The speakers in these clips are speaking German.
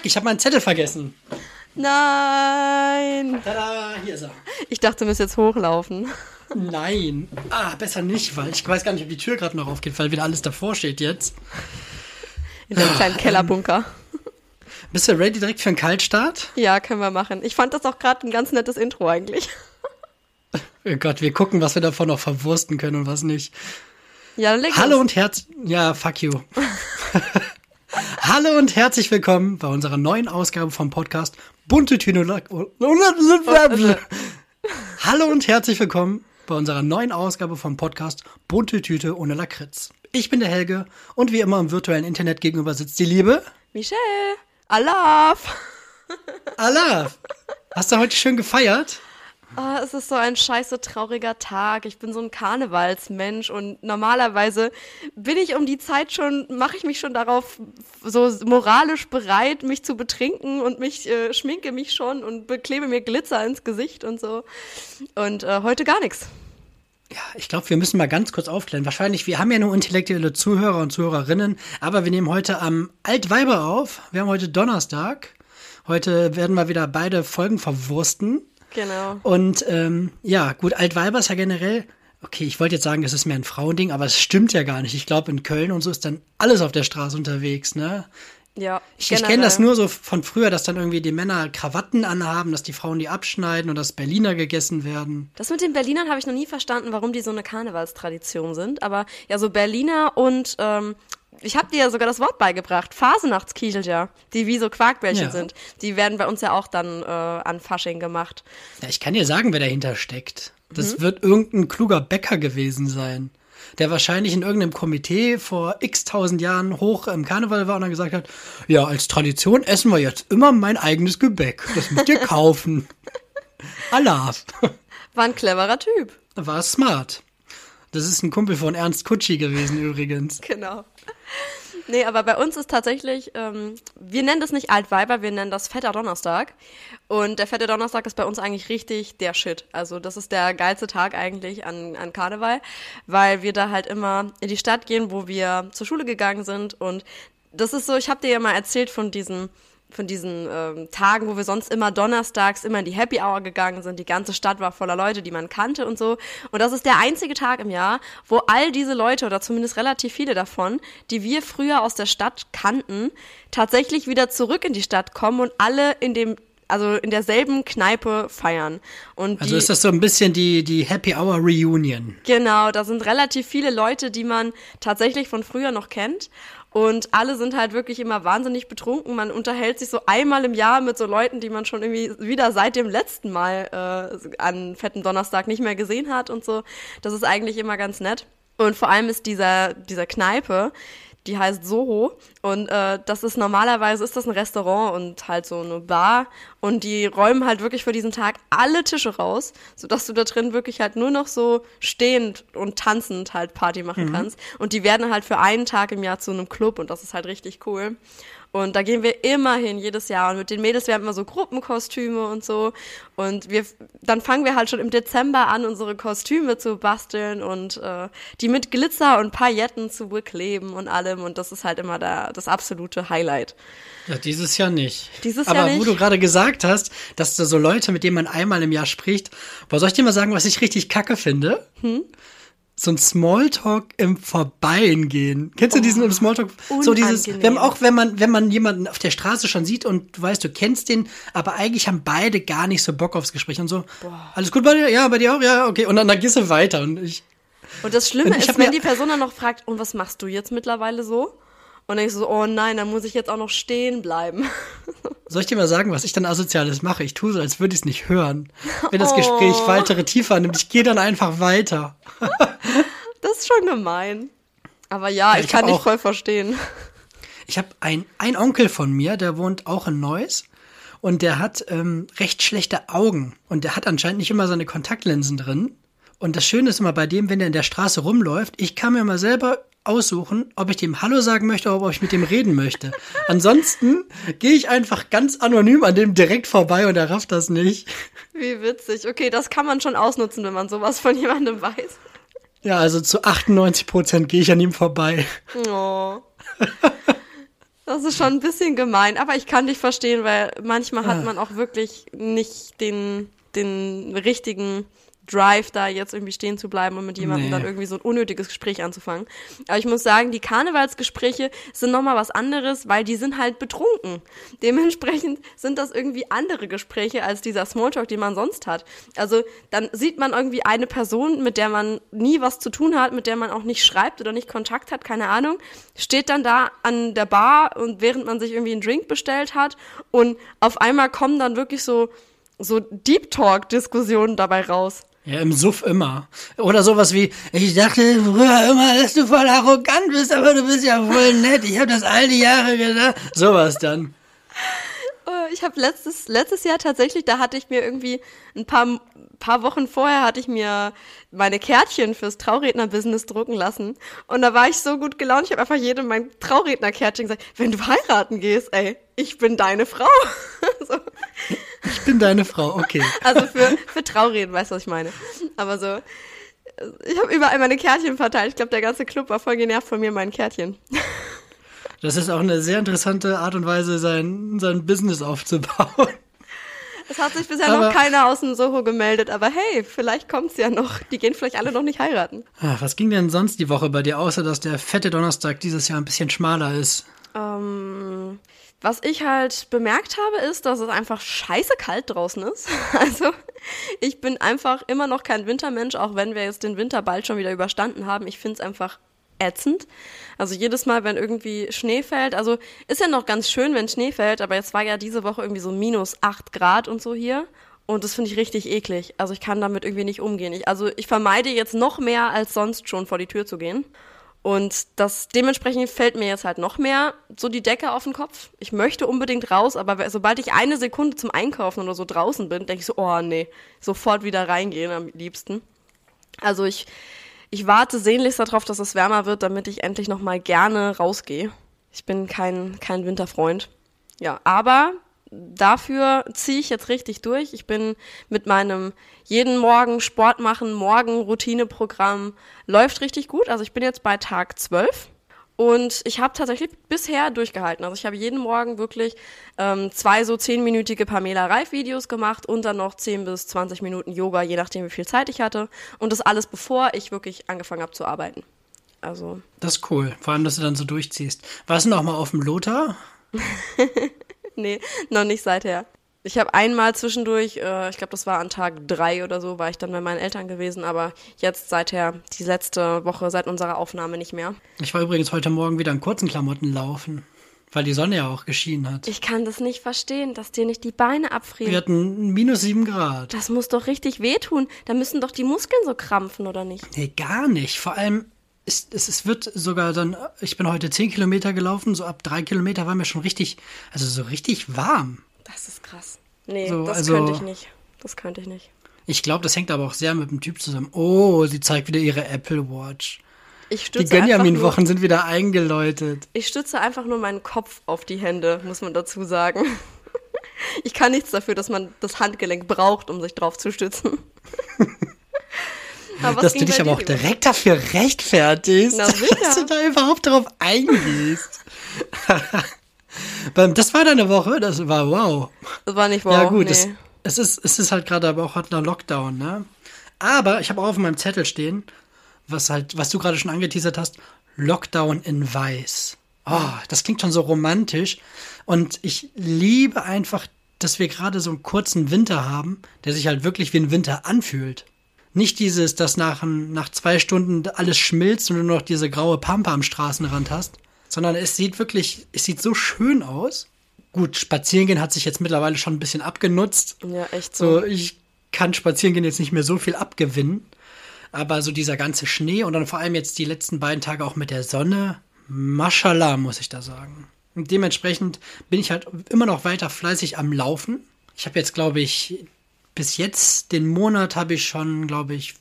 Fuck, ich habe meinen Zettel vergessen. Nein. Tada, hier ist er. Ich dachte, du müsst jetzt hochlaufen. Nein. Ah, besser nicht, weil ich weiß gar nicht, ob die Tür gerade noch aufgeht, weil wieder alles davor steht jetzt. In deinem kleinen Kellerbunker. Bist du ready direkt für einen Kaltstart? Ja, können wir machen. Ich fand das auch gerade ein ganz nettes Intro eigentlich. Oh Gott, wir gucken, was wir davon noch verwursten können und was nicht. Ja, leg Hallo und herz... Ja, fuck you. Hallo und herzlich willkommen bei unserer neuen Ausgabe vom Podcast Bunte Tüne... Hallo und herzlich willkommen bei unserer neuen Ausgabe vom Podcast Bunte Tüte ohne Lakritz. Ich bin der Helge und wie immer im virtuellen Internet gegenüber sitzt die Liebe. Michelle. Alaf. Allah, hast du heute schön gefeiert? Ah, es ist so ein scheiße trauriger Tag. Ich bin so ein Karnevalsmensch und normalerweise bin ich um die Zeit schon, mache ich mich schon darauf so moralisch bereit, mich zu betrinken und mich äh, schminke mich schon und beklebe mir Glitzer ins Gesicht und so. Und äh, heute gar nichts. Ja, ich glaube, wir müssen mal ganz kurz aufklären. Wahrscheinlich, wir haben ja nur intellektuelle Zuhörer und Zuhörerinnen, aber wir nehmen heute am Altweiber auf. Wir haben heute Donnerstag. Heute werden wir wieder beide Folgen verwursten. Genau. Und ähm, ja, gut, Altweiber ist ja generell, okay, ich wollte jetzt sagen, das ist mehr ein Frauending, aber es stimmt ja gar nicht. Ich glaube, in Köln und so ist dann alles auf der Straße unterwegs, ne? Ja. Ich, ich kenne das nur so von früher, dass dann irgendwie die Männer Krawatten anhaben, dass die Frauen die abschneiden und dass Berliner gegessen werden. Das mit den Berlinern habe ich noch nie verstanden, warum die so eine Karnevalstradition sind. Aber ja, so Berliner und ähm, ich habe dir ja sogar das Wort beigebracht. Phasenachtskichel, die wie so Quarkbällchen Ja. sind. Die werden bei uns ja auch dann äh, an Fasching gemacht. Ja, ich kann dir sagen, wer dahinter steckt. Das Mhm. wird irgendein kluger Bäcker gewesen sein, der wahrscheinlich in irgendeinem Komitee vor x tausend Jahren hoch im Karneval war und dann gesagt hat, ja, als Tradition essen wir jetzt immer mein eigenes Gebäck. Das müsst ihr kaufen. Allah. War ein cleverer Typ. War smart. Das ist ein Kumpel von Ernst Kutschi gewesen übrigens. Genau. Nee, aber bei uns ist tatsächlich, ähm, wir nennen das nicht Altweiber, wir nennen das Fetter Donnerstag. Und der Fette Donnerstag ist bei uns eigentlich richtig der Shit. Also das ist der geilste Tag eigentlich an, an Karneval, weil wir da halt immer in die Stadt gehen, wo wir zur Schule gegangen sind. Und das ist so, ich habe dir ja mal erzählt von diesen von diesen ähm, Tagen, wo wir sonst immer donnerstags immer in die Happy Hour gegangen sind. Die ganze Stadt war voller Leute, die man kannte und so. Und das ist der einzige Tag im Jahr, wo all diese Leute oder zumindest relativ viele davon, die wir früher aus der Stadt kannten, tatsächlich wieder zurück in die Stadt kommen und alle in dem also in derselben Kneipe feiern. Und Also die, ist das so ein bisschen die, die Happy Hour Reunion. Genau, da sind relativ viele Leute, die man tatsächlich von früher noch kennt. Und alle sind halt wirklich immer wahnsinnig betrunken. Man unterhält sich so einmal im Jahr mit so Leuten, die man schon irgendwie wieder seit dem letzten Mal äh, an fetten Donnerstag nicht mehr gesehen hat und so. Das ist eigentlich immer ganz nett. Und vor allem ist dieser, dieser Kneipe, die heißt Soho. Und äh, das ist normalerweise ist das ein Restaurant und halt so eine Bar. Und die räumen halt wirklich für diesen Tag alle Tische raus, sodass du da drin wirklich halt nur noch so stehend und tanzend halt Party machen kannst. Und die werden halt für einen Tag im Jahr zu einem Club und das ist halt richtig cool. Und da gehen wir immer hin, jedes Jahr. Und mit den Mädels, wir haben immer so Gruppenkostüme und so. Und wir, dann fangen wir halt schon im Dezember an, unsere Kostüme zu basteln und äh, die mit Glitzer und Pailletten zu bekleben und allem. Und das ist halt immer da, das absolute Highlight. Ja, dieses Jahr nicht. Dieses Aber Jahr wo nicht. du gerade gesagt hast, dass da so Leute, mit denen man einmal im Jahr spricht, boah, soll ich dir mal sagen, was ich richtig kacke finde? Hm? So ein Smalltalk im Vorbeigehen. Kennst du diesen im Smalltalk? So dieses, Oh, unangenehm. wenn, auch wenn man, wenn man jemanden auf der Straße schon sieht und du weißt, du kennst den, aber eigentlich haben beide gar nicht so Bock aufs Gespräch und so. Alles gut bei dir? Ja, bei dir auch? Ja, okay. Und dann, dann gehst du weiter und ich, Und das Schlimme Und ist, wenn die Person dann noch fragt, und was machst du jetzt mittlerweile so? Und dann ich so, oh nein, dann muss ich jetzt auch noch stehen bleiben. Soll ich dir mal sagen, was ich dann Asoziales mache? Ich tue so, als würde ich es nicht hören. Wenn das Oh. Gespräch weitere Tiefe annimmt, ich gehe dann einfach weiter. Das ist schon gemein. Aber ja, ich, ich kann dich voll verstehen. Ich habe ein, ein Onkel von mir, der wohnt auch in Neuss und der hat ähm, recht schlechte Augen und der hat anscheinend nicht immer seine Kontaktlinsen drin. Und das Schöne ist immer bei dem, wenn er in der Straße rumläuft, ich kann mir mal selber aussuchen, ob ich dem Hallo sagen möchte oder ob ich mit dem reden möchte. Ansonsten gehe ich einfach ganz anonym an dem direkt vorbei und er rafft das nicht. Wie witzig. Okay, das kann man schon ausnutzen, wenn man sowas von jemandem weiß. Ja, also zu 98 Prozent gehe ich an ihm vorbei. Oh. Das ist schon ein bisschen gemein, aber ich kann dich verstehen, weil manchmal hat man auch wirklich nicht den, den richtigen Drive, da jetzt irgendwie stehen zu bleiben und mit jemandem Nee. dann irgendwie so ein unnötiges Gespräch anzufangen. Aber ich muss sagen, die Karnevalsgespräche sind nochmal was anderes, weil die sind halt betrunken. Dementsprechend sind das irgendwie andere Gespräche als dieser Smalltalk, den man sonst hat. Also dann sieht man irgendwie eine Person, mit der man nie was zu tun hat, mit der man auch nicht schreibt oder nicht Kontakt hat, keine Ahnung, steht dann da an der Bar und während man sich irgendwie einen Drink bestellt hat und auf einmal kommen dann wirklich so so Deep Talk Diskussionen dabei raus. Ja, im Suff immer. Oder sowas wie, ich dachte früher immer, dass du voll arrogant bist, aber du bist ja voll nett. Ich habe das all die Jahre gedacht. Sowas dann. Äh, Ich habe letztes, letztes Jahr tatsächlich, da hatte ich mir irgendwie ein paar, paar Wochen vorher hatte ich mir meine Kärtchen fürs Trauredner-Business drucken lassen. Und da war ich so gut gelaunt, ich habe einfach jedem mein Trauredner-Kärtchen gesagt, wenn du heiraten gehst, ey, ich bin deine Frau. so. Ich bin deine Frau, okay. Also für, für Traureden, weißt du, was ich meine. Aber so, ich habe überall meine Kärtchen verteilt. Ich glaube, der ganze Club war voll genervt von mir, meinen Kärtchen. Das ist auch eine sehr interessante Art und Weise, sein, sein Business aufzubauen. Es hat sich bisher Aber- noch keiner aus dem Soho gemeldet, aber hey, vielleicht kommt's ja noch. Die gehen vielleicht alle noch nicht heiraten. Ah, Was ging denn sonst die Woche bei dir, außer dass der fette Donnerstag dieses Jahr ein bisschen schmaler ist? Ähm, was ich halt bemerkt habe, ist, dass es einfach scheiße kalt draußen ist. Also, ich bin einfach immer noch kein Wintermensch, auch wenn wir jetzt den Winter bald schon wieder überstanden haben. Ich find's einfach ätzend. Also jedes Mal, wenn irgendwie Schnee fällt, also ist ja noch ganz schön, wenn Schnee fällt, aber jetzt war ja diese Woche irgendwie so minus acht Grad und so hier. Und das finde ich richtig eklig. Also ich kann damit irgendwie nicht umgehen. Ich, also ich vermeide jetzt noch mehr als sonst schon vor die Tür zu gehen. Und das dementsprechend fällt mir jetzt halt noch mehr so die Decke auf den Kopf. Ich möchte unbedingt raus, aber sobald ich eine Sekunde zum Einkaufen oder so draußen bin, denke ich so, oh nee, sofort wieder reingehen am liebsten. Also ich, ich warte sehnlichst darauf, dass es wärmer wird, damit ich endlich noch mal gerne rausgehe. Ich bin kein, kein Winterfreund. Ja, aber dafür ziehe ich jetzt richtig durch. Ich bin mit meinem jeden Morgen Sport machen, morgen Routineprogramm läuft richtig gut. Also ich bin jetzt bei Tag 12 und ich habe tatsächlich bisher durchgehalten. Also ich habe jeden Morgen wirklich ähm, zwei so zehnminütige Pamela Reif Videos gemacht und dann noch 10 bis 20 Minuten Yoga, je nachdem wie viel Zeit ich hatte. Und das alles bevor ich wirklich angefangen habe zu arbeiten. Also Das ist cool. Vor allem, dass du dann so durchziehst. Warst du noch mal auf dem Lothar? Nee, noch nicht seither. Ich habe einmal zwischendurch, äh, ich glaube, das war an Tag drei oder so, war ich dann bei meinen Eltern gewesen, aber jetzt seither, die letzte Woche seit unserer Aufnahme nicht mehr. Ich war übrigens heute Morgen wieder in kurzen Klamotten laufen, weil die Sonne ja auch geschienen hat. Ich kann das nicht verstehen, dass dir nicht die Beine abfrieren. Wir hatten minus sieben Grad. Das muss doch richtig wehtun. Da müssen doch die Muskeln so krampfen, oder nicht? Nee, gar nicht. Vor allem, es, es, es wird sogar dann, ich bin heute zehn Kilometer gelaufen, so ab drei Kilometer war mir schon richtig, also so richtig warm. Das ist krass. Nee, So, das also- könnte ich nicht. Das könnte ich nicht. Ich glaube, das hängt aber auch sehr mit dem Typ zusammen. Oh, sie zeigt wieder ihre Apple Watch. Ich Die stütze, einfach nur, Gönjamin-Wochen sind wieder eingeläutet. ich stütze einfach nur meinen Kopf auf die Hände, muss man dazu sagen. Ich kann nichts dafür, dass man das Handgelenk braucht, um sich drauf zu stützen. Dass du dich aber auch die direkt dafür rechtfertigst, Na, dass du da überhaupt drauf eingehst. Das war deine Woche, das war wow. Das war nicht wow. ja gut, nee. es, es, ist, es ist halt gerade aber auch noch Lockdown, ne? Aber ich habe auch auf meinem Zettel stehen, was halt, was du gerade schon angeteasert hast, Lockdown in Weiß. Oh, das klingt schon so romantisch. Und ich liebe einfach, dass wir gerade so einen kurzen Winter haben, der sich halt wirklich wie ein Winter anfühlt. Nicht dieses, dass nach, nach zwei Stunden alles schmilzt und du nur noch diese graue Pampe am Straßenrand hast, sondern es sieht wirklich, es sieht so schön aus. Gut, Spazierengehen hat sich jetzt mittlerweile schon ein bisschen abgenutzt. Ja, echt so. So, ich kann Spazierengehen jetzt nicht mehr so viel abgewinnen. Aber so dieser ganze Schnee und dann vor allem jetzt die letzten beiden Tage auch mit der Sonne, Mashallah, muss ich da sagen. Und dementsprechend bin ich halt immer noch weiter fleißig am Laufen. Ich habe jetzt, glaube ich, bis jetzt den Monat habe ich schon, glaube ich,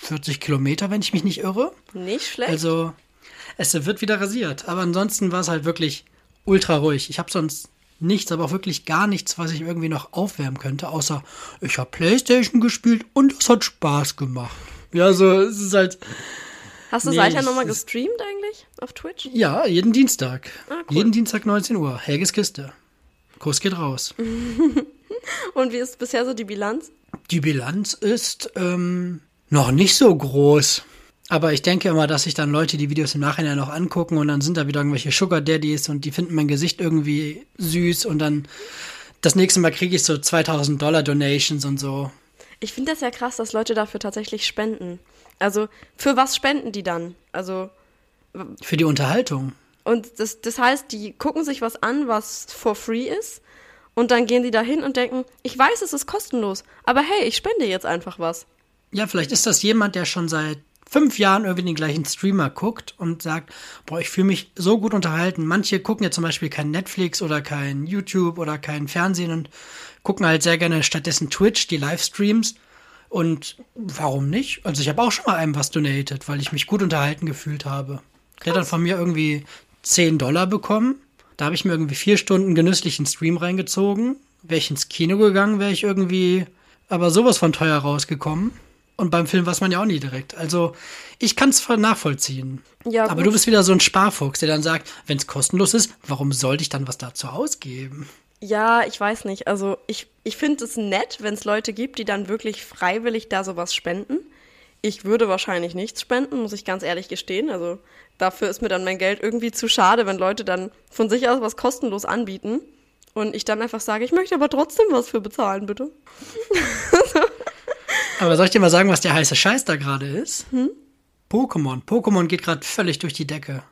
40 Kilometer, wenn ich mich nicht irre. Nicht schlecht. Also, es wird wieder rasiert. Aber ansonsten war es halt wirklich ultra ruhig. Ich habe sonst nichts, aber auch wirklich gar nichts, was ich irgendwie noch aufwärmen könnte, außer ich habe Playstation gespielt und es hat Spaß gemacht. Ja, so, es ist halt, Hast du Nee, seither nochmal es- gestreamt eigentlich auf Twitch? Ja, jeden Dienstag. Ah, cool. Jeden Dienstag 19 Uhr. Helges Kiste. Kurs geht raus. Und wie ist bisher so die Bilanz? Die Bilanz ist ähm, noch nicht so groß. Aber ich denke immer, dass sich dann Leute die Videos im Nachhinein noch angucken und dann sind da wieder irgendwelche Sugar Daddies und die finden mein Gesicht irgendwie süß und dann das nächste Mal kriege ich so 2000 Dollar Donations und so. Ich finde das ja krass, dass Leute dafür tatsächlich spenden. Also, für was spenden die dann? Also, Für die Unterhaltung. und das, das heißt, die gucken sich was an, was for free ist. Und dann gehen die da hin und denken, ich weiß, es ist kostenlos, aber hey, ich spende jetzt einfach was. Ja, vielleicht ist das jemand, der schon seit fünf Jahren irgendwie den gleichen Streamer guckt und sagt, boah, ich fühle mich so gut unterhalten. Manche gucken ja zum Beispiel kein Netflix oder kein YouTube oder kein Fernsehen und gucken halt sehr gerne stattdessen Twitch, die Livestreams. Und warum nicht? Also ich habe auch schon mal einem was donated, weil ich mich gut unterhalten gefühlt habe. Der hat dann von mir irgendwie 10 Dollar bekommen. Da habe ich mir irgendwie vier Stunden genüsslichen Stream reingezogen. Wäre ich ins Kino gegangen, wäre ich irgendwie aber sowas von teuer rausgekommen. Und beim Film weiß man ja auch nie direkt. Also ich kann es nachvollziehen. Ja, aber gut. du bist wieder so ein Sparfuchs, der dann sagt, wenn es kostenlos ist, warum sollte ich dann was dazu ausgeben? Ja, ich weiß nicht. Also ich, ich finde es nett, wenn es Leute gibt, die dann wirklich freiwillig da sowas spenden. Ich würde wahrscheinlich nichts spenden, muss ich ganz ehrlich gestehen. Also dafür ist mir dann mein Geld irgendwie zu schade, wenn Leute dann von sich aus was kostenlos anbieten. Und ich dann einfach sage, ich möchte aber trotzdem was für bezahlen, bitte. Aber soll ich dir mal sagen, was der heiße Scheiß da gerade ist? Pokémon. Pokémon geht gerade völlig durch die Decke.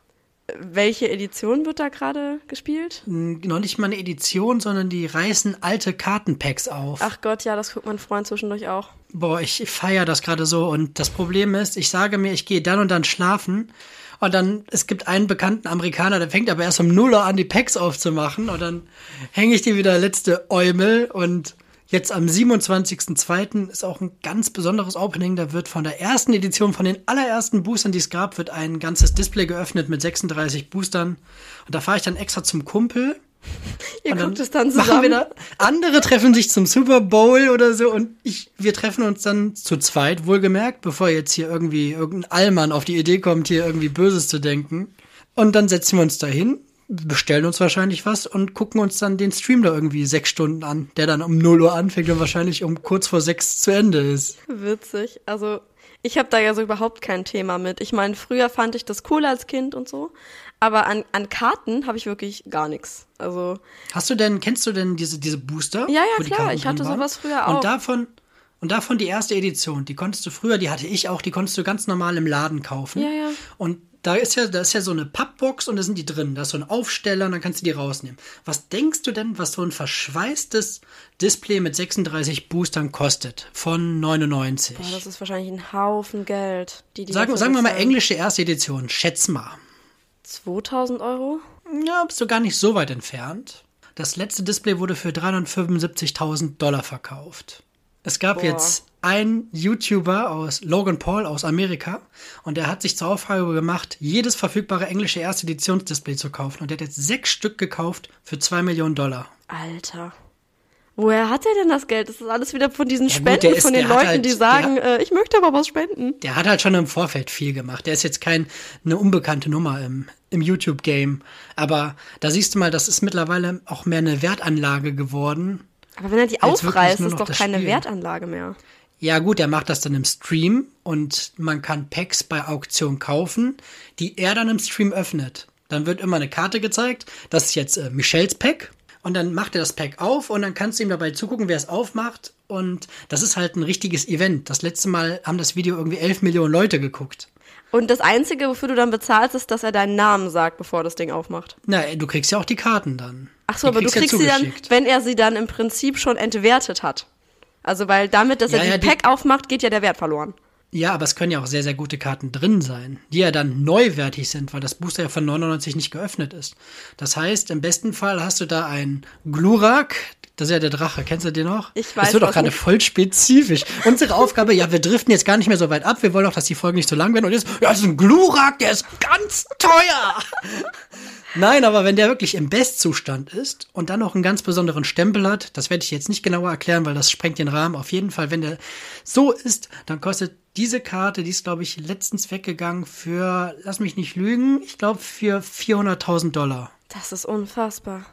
Welche Edition wird da gerade gespielt? N- Noch nicht mal eine Edition, sondern die reißen alte Kartenpacks auf. Ach Gott, ja, das guckt mein Freund zwischendurch auch. Boah, ich feiere das gerade so. Und das Problem ist, ich sage mir, ich gehe dann und dann schlafen. Und dann, es gibt einen bekannten Amerikaner, der fängt aber erst um 0 Uhr an, die Packs aufzumachen. Und dann hänge ich dir wieder letzte Eumel. Und jetzt am 27.02. ist auch ein ganz besonderes Opening. Da wird von der ersten Edition, von den allerersten Boostern, die es gab, wird ein ganzes Display geöffnet mit 36 Boostern. Und da fahre ich dann extra zum Kumpel. Ihr guckt es dann zusammen. da, andere treffen sich zum Super Bowl oder so und ich, wir treffen uns dann zu zweit, wohlgemerkt, bevor jetzt hier irgendwie irgendein Allmann auf die Idee kommt, hier irgendwie Böses zu denken. Und dann setzen wir uns da hin, bestellen uns wahrscheinlich was und gucken uns dann den Stream da irgendwie sechs Stunden an, der dann um 0 Uhr anfängt und wahrscheinlich um kurz vor sechs zu Ende ist. Witzig. Also, ich habe da ja so überhaupt kein Thema mit. Ich meine, früher fand ich das cool als Kind und so. Aber an, an Karten habe ich wirklich gar nichts. Also, Hast du denn, kennst du denn diese, diese Booster? Ja, ja, klar, ich hatte waren? sowas früher auch. Und davon, und davon die erste Edition, die konntest du früher, die hatte ich auch, die konntest du ganz normal im Laden kaufen. Ja, ja. Und da ist ja, da ist ja so eine Pappbox und da sind die drin. Da ist so ein Aufsteller und dann kannst du die rausnehmen. Was denkst du denn, was so ein verschweißtes Display mit 36 Boostern kostet? Von 99. boah, das ist wahrscheinlich ein Haufen Geld. Die, die sagen, sagen wir mal englische erste Edition. Schätz mal. 2000 Euro? Ja, bist du gar nicht so weit entfernt. Das letzte Display wurde für 375.000 Dollar verkauft. Es gab Boah. jetzt einen YouTuber aus Logan Paul aus Amerika und der hat sich zur Aufgabe gemacht, jedes verfügbare englische erste Editionsdisplay zu kaufen. Und der hat jetzt sechs Stück gekauft für zwei Millionen Dollar. Alter. Woher hat er denn das Geld? Das ist alles wieder von diesen Ja, gut, Spenden der ist- von den der Leuten, halt- die der sagen, äh, ich möchte aber was spenden. Der hat halt schon im Vorfeld viel gemacht. Der ist jetzt kein eine unbekannte Nummer im, im YouTube-Game. Aber da siehst du mal, das ist mittlerweile auch mehr eine Wertanlage geworden. Aber wenn er die aufreißt, ist doch keine Spiel. Wertanlage mehr. Ja, gut, er macht das dann im Stream und man kann Packs bei Auktion kaufen, die er dann im Stream öffnet. Dann wird immer eine Karte gezeigt, das ist jetzt äh, Michels Pack. Und dann macht er das Pack auf und dann kannst du ihm dabei zugucken, wer es aufmacht. Und das ist halt ein richtiges Event. Das letzte Mal haben das Video irgendwie 11 Millionen Leute geguckt. Und das Einzige, wofür du dann bezahlst, ist, dass er deinen Namen sagt, bevor er das Ding aufmacht. Na, du kriegst ja auch die Karten dann. Ach so, aber du ja kriegst sie dann, wenn er sie dann im Prinzip schon entwertet hat. Also, weil damit, dass Ja, er ja, die die- Pack aufmacht, geht ja der Wert verloren. Ja, aber es können ja auch sehr, sehr gute Karten drin sein, die ja dann neuwertig sind, weil das Booster ja von 99 nicht geöffnet ist. Das heißt, im besten Fall hast du da einen Glurak, das ist ja der Drache, kennst du den noch? Ich weiß Das wird auch was gerade voll spezifisch. Unsere Aufgabe, ja, wir driften jetzt gar nicht mehr so weit ab, wir wollen auch, dass die Folgen nicht so lang werden und jetzt, ja, das ist ein Glurak, der ist ganz teuer. Nein, aber wenn der wirklich im Bestzustand ist und dann noch einen ganz besonderen Stempel hat, das werde ich jetzt nicht genauer erklären, weil das sprengt den Rahmen. Auf jeden Fall, wenn der so ist, dann kostet diese Karte, die ist, glaube ich, letztens weggegangen für, lass mich nicht lügen, ich glaube für 400.000 Dollar. Das ist unfassbar.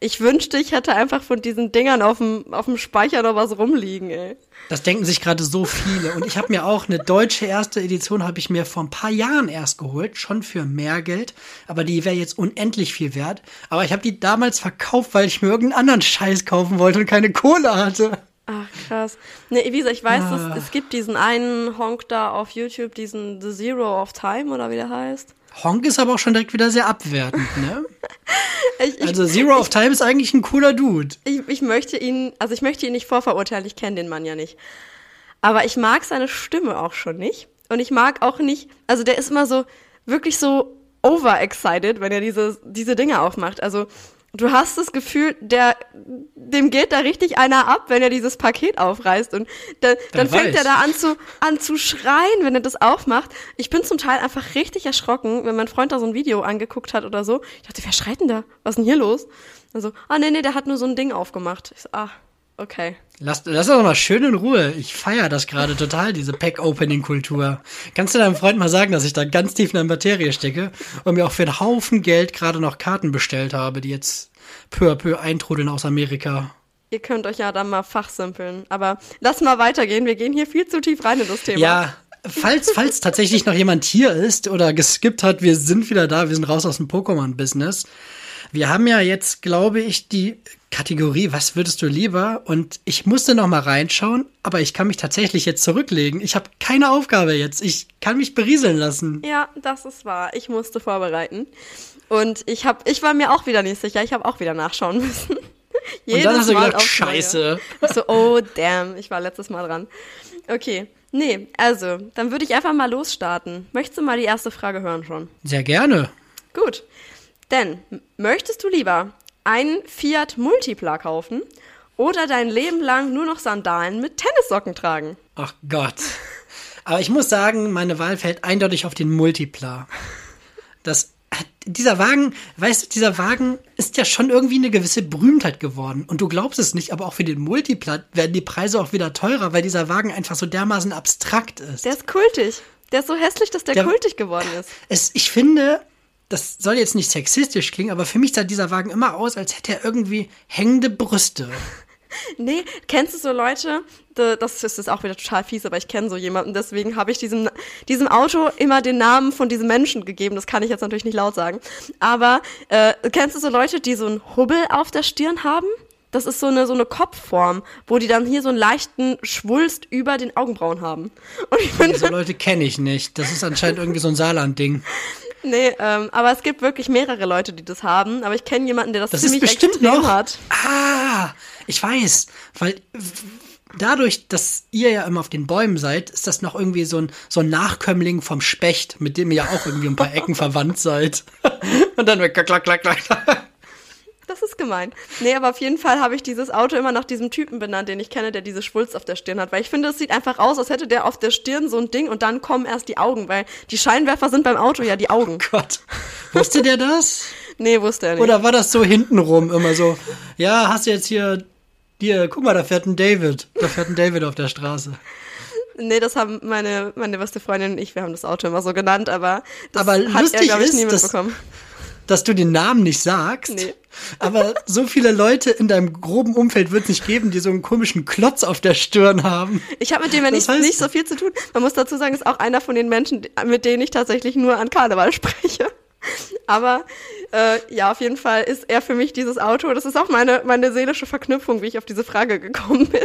Ich wünschte, ich hätte einfach von diesen Dingern auf dem, auf dem Speicher noch was rumliegen, ey. Das denken sich gerade so viele. Und ich habe mir auch eine deutsche erste Edition, habe ich mir vor ein paar Jahren erst geholt, schon für mehr Geld. Aber die wäre jetzt unendlich viel wert. Aber ich habe die damals verkauft, weil ich mir irgendeinen anderen Scheiß kaufen wollte und keine Kohle hatte. Ach, krass. Nee, wie gesagt, ich weiß, ah. es, es gibt diesen einen Honk da auf YouTube, diesen The Zero of Time oder wie der heißt. Honk ist aber auch schon direkt wieder sehr abwertend, ne? ich, ich, also Zero of Time ist eigentlich ein cooler Dude. Ich, ich möchte ihn, also ich möchte ihn nicht vorverurteilen, ich kenne den Mann ja nicht. Aber ich mag seine Stimme auch schon nicht. Und ich mag auch nicht, also der ist immer so, wirklich so overexcited, wenn er diese, diese Dinge aufmacht. Also du hast das Gefühl, der, dem geht da richtig einer ab, wenn er dieses Paket aufreißt. Und da, dann fängt er da an zu, an zu schreien, wenn er das aufmacht. Ich bin zum Teil einfach richtig erschrocken, wenn mein Freund da so ein Video angeguckt hat oder so. Ich dachte, wer schreit denn da? Was ist denn hier los? Also, ah, nee, nee, der hat nur so ein Ding aufgemacht. Ich so, ah, okay. Lass, lass doch mal schön in Ruhe. Ich feiere das gerade total, diese Pack-Opening-Kultur. Kannst du deinem Freund mal sagen, dass ich da ganz tief in der Materie stecke und mir auch für einen Haufen Geld gerade noch Karten bestellt habe, die jetzt peu à peu eintrudeln aus Amerika? Ihr könnt euch ja dann mal fachsimpeln. Aber lass mal weitergehen. Wir gehen hier viel zu tief rein in das Thema. Ja, falls, falls tatsächlich noch jemand hier ist oder geskippt hat, wir sind wieder da. Wir sind raus aus dem Pokémon-Business. Wir haben ja jetzt, glaube ich, die Kategorie, was würdest du lieber? Und ich musste noch mal reinschauen, aber ich kann mich tatsächlich jetzt zurücklegen. Ich habe keine Aufgabe jetzt. Ich kann mich berieseln lassen. Ja, das ist wahr. Ich musste vorbereiten. Und ich hab, ich war mir auch wieder nicht sicher. Ich habe auch wieder nachschauen müssen. Und dann hast du gedacht, scheiße. So, oh damn, ich war letztes Mal dran. Okay. Nee, also, dann würde ich einfach mal losstarten. Möchtest du mal die erste Frage hören schon? Sehr gerne. Gut. Denn möchtest du lieber einen Fiat Multipla kaufen oder dein Leben lang nur noch Sandalen mit Tennissocken tragen? Ach Gott. Aber ich muss sagen, meine Wahl fällt eindeutig auf den Multipla. Das dieser Wagen, weißt du, dieser Wagen ist ja schon irgendwie eine gewisse Berühmtheit geworden. Und du glaubst es nicht, aber auch für den Multiplat werden die Preise auch wieder teurer, weil dieser Wagen einfach so dermaßen abstrakt ist. Der ist kultig. Der ist so hässlich, dass der, der kultig geworden ist. Es, ich finde, das soll jetzt nicht sexistisch klingen, aber für mich sah dieser Wagen immer aus, als hätte er irgendwie hängende Brüste. Nee, kennst du so Leute, das ist auch wieder total fies, aber ich kenne so jemanden, deswegen habe ich diesem, diesem Auto immer den Namen von diesem Menschen gegeben. Das kann ich jetzt natürlich nicht laut sagen. Aber äh, kennst du so Leute, die so einen Hubbel auf der Stirn haben? Das ist so eine, so eine Kopfform, wo die dann hier so einen leichten Schwulst über den Augenbrauen haben. Und ich finde, so Leute kenne ich nicht. Das ist anscheinend irgendwie so ein Saarland-Ding. Nee, ähm, aber es gibt wirklich mehrere Leute, die das haben. Aber ich kenne jemanden, der das, das ziemlich ist bestimmt extrem noch. hat. Ah, ich weiß, weil dadurch, dass ihr ja immer auf den Bäumen seid, ist das noch irgendwie so ein, so ein Nachkömmling vom Specht, mit dem ihr ja auch irgendwie ein paar Ecken verwandt seid. Und dann klack, klack, klack, klack. Das ist gemein. Nee, aber auf jeden Fall habe ich dieses Auto immer nach diesem Typen benannt, den ich kenne, der diese Schwulst auf der Stirn hat. Weil ich finde, es sieht einfach aus, als hätte der auf der Stirn so ein Ding und dann kommen erst die Augen, weil die Scheinwerfer sind beim Auto ja die Augen. Oh Gott. Wusste der das? nee, wusste er nicht. Oder war das so hintenrum immer so? Ja, hast du jetzt hier, hier, guck mal, da fährt ein David. Da fährt ein David auf der Straße. Nee, das haben meine, meine beste Freundin und ich, wir haben das Auto immer so genannt, aber das aber hat er, glaube ich, nie mitbekommen. Dass du den Namen nicht sagst. Nee. Aber so viele Leute in deinem groben Umfeld wird es nicht geben, die so einen komischen Klotz auf der Stirn haben. Ich habe mit dem ja Das nicht, heißt- nicht so viel zu tun. Man muss dazu sagen, ist auch einer von den Menschen, mit denen ich tatsächlich nur an Karneval spreche. Aber äh, ja, auf jeden Fall ist er für mich dieses Auto. Das ist auch meine, meine seelische Verknüpfung, wie ich auf diese Frage gekommen bin.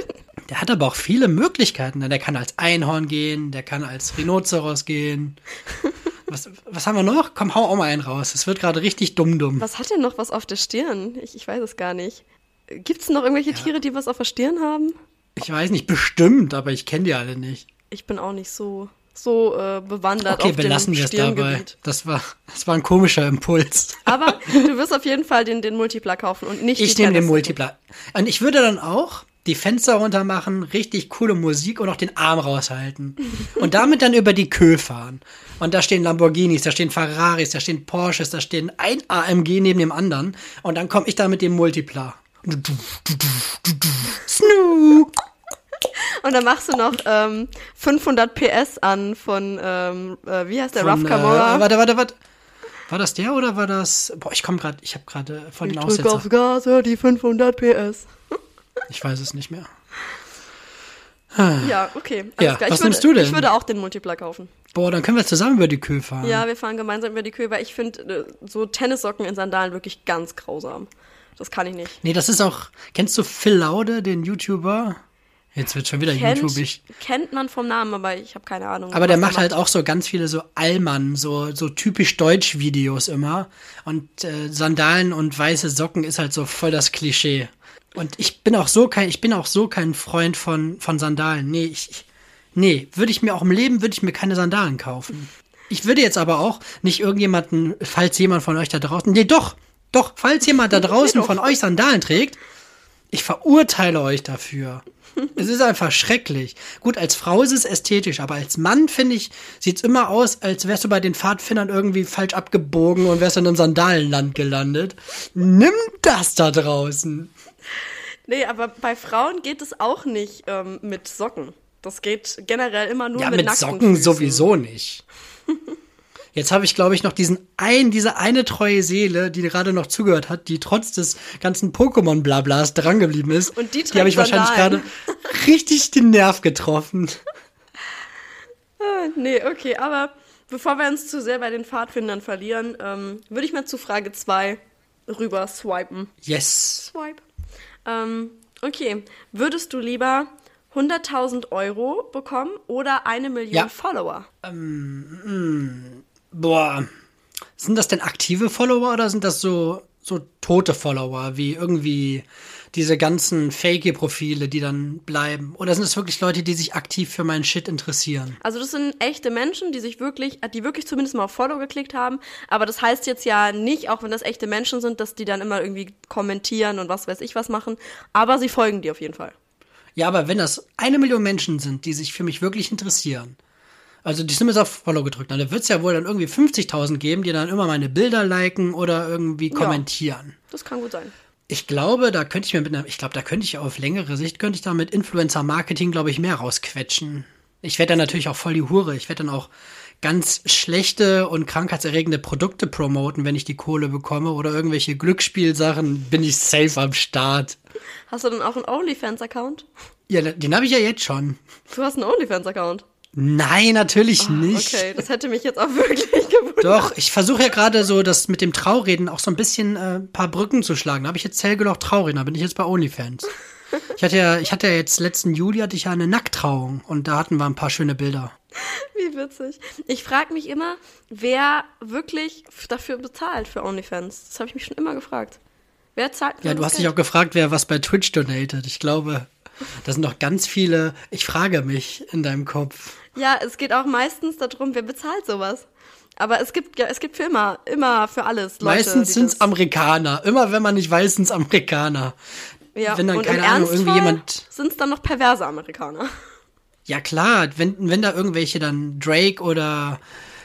Der hat aber auch viele Möglichkeiten. Der kann als Einhorn gehen, der kann als Rhinoceros gehen. Was, was haben wir noch? Komm, hau auch mal einen raus. Es wird gerade richtig dumm-dumm. Was hat denn noch was auf der Stirn? Ich, ich weiß es gar nicht. Gibt es noch irgendwelche Tiere, die was auf der Stirn haben? Ich weiß nicht, bestimmt, aber ich kenne die alle nicht. Ich bin auch nicht so, so äh, bewandert Okay, auf belassen dem wir es dabei. Stirngebiet. Das war, das war ein komischer Impuls. Aber du wirst auf jeden Fall den, den Multipla kaufen und nicht Ich nehme den Multipla. Und ich würde dann auch die Fenster runter machen, richtig coole Musik und auch den Arm raushalten. Und damit dann über die Kö fahren. Und da stehen Lamborghinis, da stehen Ferraris, da stehen Porsches, da stehen ein AMG neben dem anderen. Und dann komme ich da mit dem Multipla. Snoo. Und dann machst du noch ähm, 500 PS an von, ähm, äh, wie heißt der, Von, Kamora? Äh, warte, warte, warte. War das der oder war das. Boah, ich komme gerade, ich habe gerade von den ich drück Aussetzer. aufs Gas, hör die 500 PS. Ich weiß es nicht mehr. Ja, okay. Ja, was ich würde, nimmst du denn? Ich würde auch den Multipler kaufen. Boah, dann können wir zusammen über die Kühe fahren. Ja, wir fahren gemeinsam über die Kühe, weil ich finde äh, so Tennissocken in Sandalen wirklich ganz grausam. Das kann ich nicht. Nee, das ist auch. Kennst du Phil Laude, den YouTuber? Jetzt wird schon wieder Kennt, YouTubig. kennt man vom Namen, aber ich habe keine Ahnung. Aber der was macht halt auch so ganz viele so Allmann, so, so typisch Deutsch-Videos immer. Und äh, Sandalen und weiße Socken ist halt so voll das Klischee. Und ich bin auch so kein, ich bin auch so kein Freund von, von Sandalen. Nee, ich, nee, würde ich mir auch im Leben, würde ich mir keine Sandalen kaufen. Ich würde jetzt aber auch nicht irgendjemanden, falls jemand von euch da draußen, nee, doch, doch, falls jemand da draußen doch. von euch Sandalen trägt, ich verurteile euch dafür. Es ist einfach schrecklich. Gut, als Frau ist es ästhetisch, aber als Mann, finde ich, sieht's immer aus, als wärst du bei den Pfadfindern irgendwie falsch abgebogen und wärst in einem Sandalenland gelandet. Nimm das da draußen. Nee, aber bei Frauen geht es auch nicht ähm, mit Socken. Das geht generell immer nur Ja, mit, mit nackten Socken Füßen. sowieso nicht. Jetzt habe ich, glaube ich, noch diesen ein, diese eine treue Seele, die gerade noch zugehört hat, die trotz des ganzen Pokémon-Blablas drangeblieben ist. Und die die habe ich wahrscheinlich gerade richtig den Nerv getroffen. Ah, Nee, okay, aber bevor wir uns zu sehr bei den Pfadfindern verlieren, ähm, würde ich mal zu Frage 2 rüber swipen. Yes. Swipe. Ähm, okay, würdest du lieber 100.000 Euro bekommen oder eine Million Ja. Follower? Boah. Sind das denn aktive Follower oder sind das so, so tote Follower, wie irgendwie diese ganzen Fake-Profile, die dann bleiben? Oder sind es wirklich Leute, die sich aktiv für meinen Shit interessieren? Also das sind echte Menschen, die sich wirklich, die wirklich zumindest mal auf Follow geklickt haben. Aber das heißt jetzt ja nicht, auch wenn das echte Menschen sind, dass die dann immer irgendwie kommentieren und was weiß ich was machen. Aber sie folgen dir auf jeden Fall. Ja, aber wenn das eine Million Menschen sind, die sich für mich wirklich interessieren, also die sind jetzt auf Follow gedrückt, dann wird es ja wohl dann irgendwie 50.000 geben, die dann immer meine Bilder liken oder irgendwie kommentieren. Das kann gut sein. Ich glaube, da könnte ich mir mit einer, ich glaube, da könnte ich auf längere Sicht, könnte ich da mit Influencer-Marketing, glaube ich, mehr rausquetschen. Ich werde dann natürlich auch voll die Hure. Ich werde dann auch ganz schlechte und krankheitserregende Produkte promoten, wenn ich die Kohle bekomme oder irgendwelche Glücksspielsachen, bin ich safe am Start. Hast du dann auch einen OnlyFans-Account? Ja, den habe ich ja jetzt schon. Du hast einen OnlyFans-Account. Nein, natürlich nicht. Ah, Okay, das hätte mich jetzt auch wirklich gewundert. Doch, ich versuche ja gerade so, das mit dem Traureden auch so ein bisschen äh, ein paar Brücken zu schlagen. Da habe ich jetzt Helge noch Traureden, da bin ich jetzt bei OnlyFans. Ich hatte ja, ich hatte ja jetzt letzten Juli hatte ich ja eine Nackttrauung und da hatten wir ein paar schöne Bilder. Wie witzig. Ich frage mich immer, wer wirklich dafür bezahlt für OnlyFans. Das habe ich mich schon immer gefragt. Wer zahlt für Ja, du hast dich Geld? auch gefragt, wer was bei Twitch donatet. Ich glaube, da sind noch ganz viele, ich frage mich in deinem Kopf. Ja, es geht auch meistens darum, wer bezahlt sowas. Aber es gibt ja, es gibt für immer, immer für alles Leute. Meistens sind's das- Amerikaner. Immer wenn man nicht weiß, sind's Amerikaner. ja, wenn dann, und keine im Ahnung, irgendwie jemand- sind's dann noch perverse Amerikaner. Ja klar, wenn, wenn da irgendwelche dann Drake oder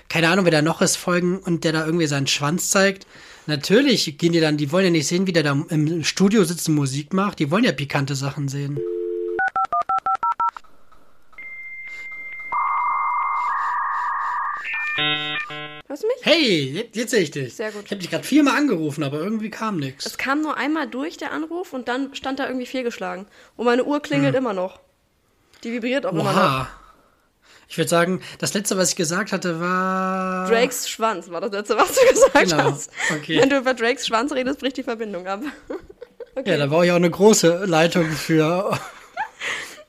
keine Ahnung, wer da noch ist, folgen und der da irgendwie seinen Schwanz zeigt, natürlich gehen die dann, die wollen ja nicht sehen, wie der da im Studio sitzt und Musik macht, die wollen ja pikante Sachen sehen. Hörst du mich? Hey, jetzt, jetzt sehe ich dich. Sehr gut. Ich habe dich gerade viermal angerufen, aber irgendwie kam nichts. Es kam nur einmal durch, der Anruf, und dann stand da irgendwie fehlgeschlagen. Und meine Uhr klingelt immer noch. Die vibriert auch immer noch. Hm. Oha. Ich würde sagen, das letzte, was ich gesagt hatte, war. Drakes Schwanz war das letzte, was du gesagt Genau, hast. okay. Wenn du über Drakes Schwanz redest, bricht die Verbindung ab. Okay. Ja, da brauche ich auch eine große Leitung für.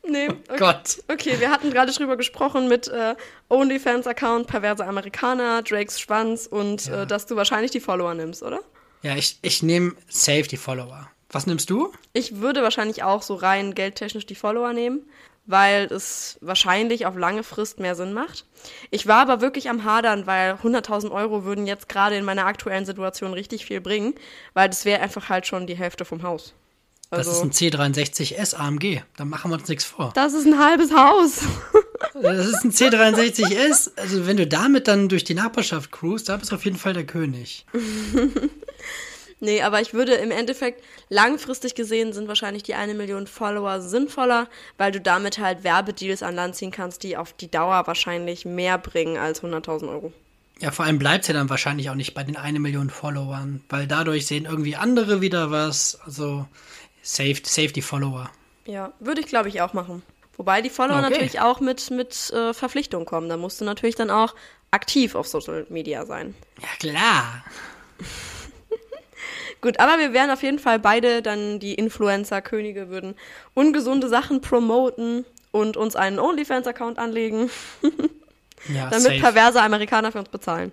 Nee, okay. Gott. Okay, wir hatten gerade drüber gesprochen mit äh, OnlyFans-Account, perverse Amerikaner, Drakes Schwanz und äh, dass du wahrscheinlich die Follower nimmst, oder? Ja, ich, ich nehme safe die Follower. Was nimmst du? Ich würde wahrscheinlich auch so rein geldtechnisch die Follower nehmen, weil es wahrscheinlich auf lange Frist mehr Sinn macht. Ich war aber wirklich am Hadern, weil 100.000 Euro würden jetzt gerade in meiner aktuellen Situation richtig viel bringen, weil das wäre einfach halt schon die Hälfte vom Haus. Also, Das ist ein C63S AMG. Da machen wir uns nichts vor. das ist ein halbes Haus. Das ist ein C63S. Also wenn du damit dann durch die Nachbarschaft cruist, da bist du auf jeden Fall der König. Nee, aber ich würde im Endeffekt langfristig gesehen sind wahrscheinlich die eine Million Follower sinnvoller, weil du damit halt Werbedeals an Land ziehen kannst, die auf die Dauer wahrscheinlich mehr bringen als 100.000 Euro. Ja, vor allem bleibt es ja dann wahrscheinlich auch nicht bei den eine Million Followern, weil dadurch sehen irgendwie andere wieder was. Also save, save die Follower. Ja, würde ich glaube ich auch machen. Wobei die Follower Okay. natürlich auch mit, mit äh, Verpflichtungen kommen. Da musst du natürlich dann auch aktiv auf Social Media sein. Ja, klar. Gut, aber wir wären auf jeden Fall beide dann die Influencer-Könige, würden ungesunde Sachen promoten und uns einen OnlyFans-Account anlegen, Ja, damit safe. perverse Amerikaner für uns bezahlen.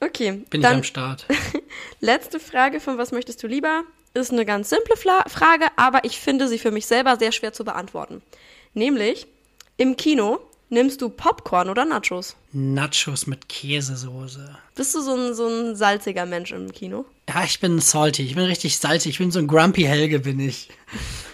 Okay, Bin ich dann am Start. letzte Frage von Was möchtest du lieber? Ist eine ganz simple Fla Frage, aber ich finde sie für mich selber sehr schwer zu beantworten. Nämlich, im Kino nimmst du Popcorn oder Nachos? Nachos mit Käsesoße. Bist du so ein, so ein salziger Mensch im Kino? Ja, ich bin salty. Ich bin richtig salzig. Ich bin so ein Grumpy Helge, bin ich.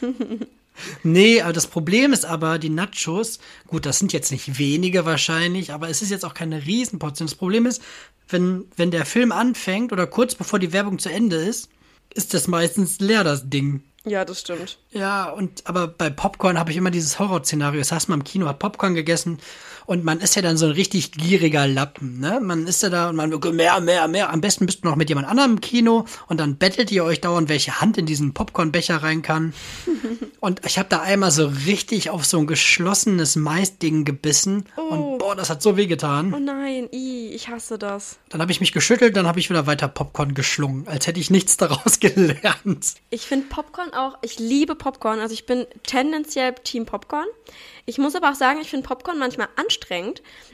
nee, aber das Problem ist aber, die Nachos, gut, das sind jetzt nicht wenige wahrscheinlich, aber es ist jetzt auch keine Riesenportion. Das Problem ist, wenn, wenn der Film anfängt oder kurz bevor die Werbung zu Ende ist, ist das meistens leer, das Ding. Ja, das stimmt. Ja, und aber bei Popcorn habe ich immer dieses Horrorszenario. Das heißt, man im Kino hat Popcorn gegessen und man ist ja dann so ein richtig gieriger Lappen, ne? Man ist ja da und man will mehr, mehr, mehr. Am besten bist du noch mit jemand anderem im Kino und dann bettelt ihr euch dauernd, welche Hand in diesen Popcornbecher rein kann. und ich habe da einmal so richtig auf so ein geschlossenes Maisding gebissen und boah, das hat so weh getan. Oh nein, i, ich hasse das. Dann habe ich mich geschüttelt, dann habe ich wieder weiter Popcorn geschlungen, als hätte ich nichts daraus gelernt. Ich finde Popcorn auch, ich liebe Popcorn, also ich bin tendenziell Team Popcorn. Ich muss aber auch sagen, ich finde Popcorn manchmal anstrengend,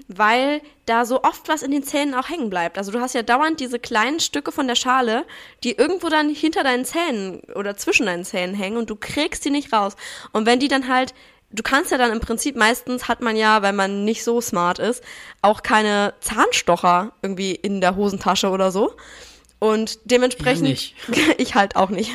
weil da so oft was in den Zähnen auch hängen bleibt. Also du hast ja dauernd diese kleinen Stücke von der Schale, die irgendwo dann hinter deinen Zähnen oder zwischen deinen Zähnen hängen und du kriegst die nicht raus. Und wenn die dann halt Du kannst ja dann im Prinzip, meistens hat man ja, wenn man nicht so smart ist, auch keine Zahnstocher irgendwie in der Hosentasche oder so. Und dementsprechend, Ja, nicht. ich halt auch nicht.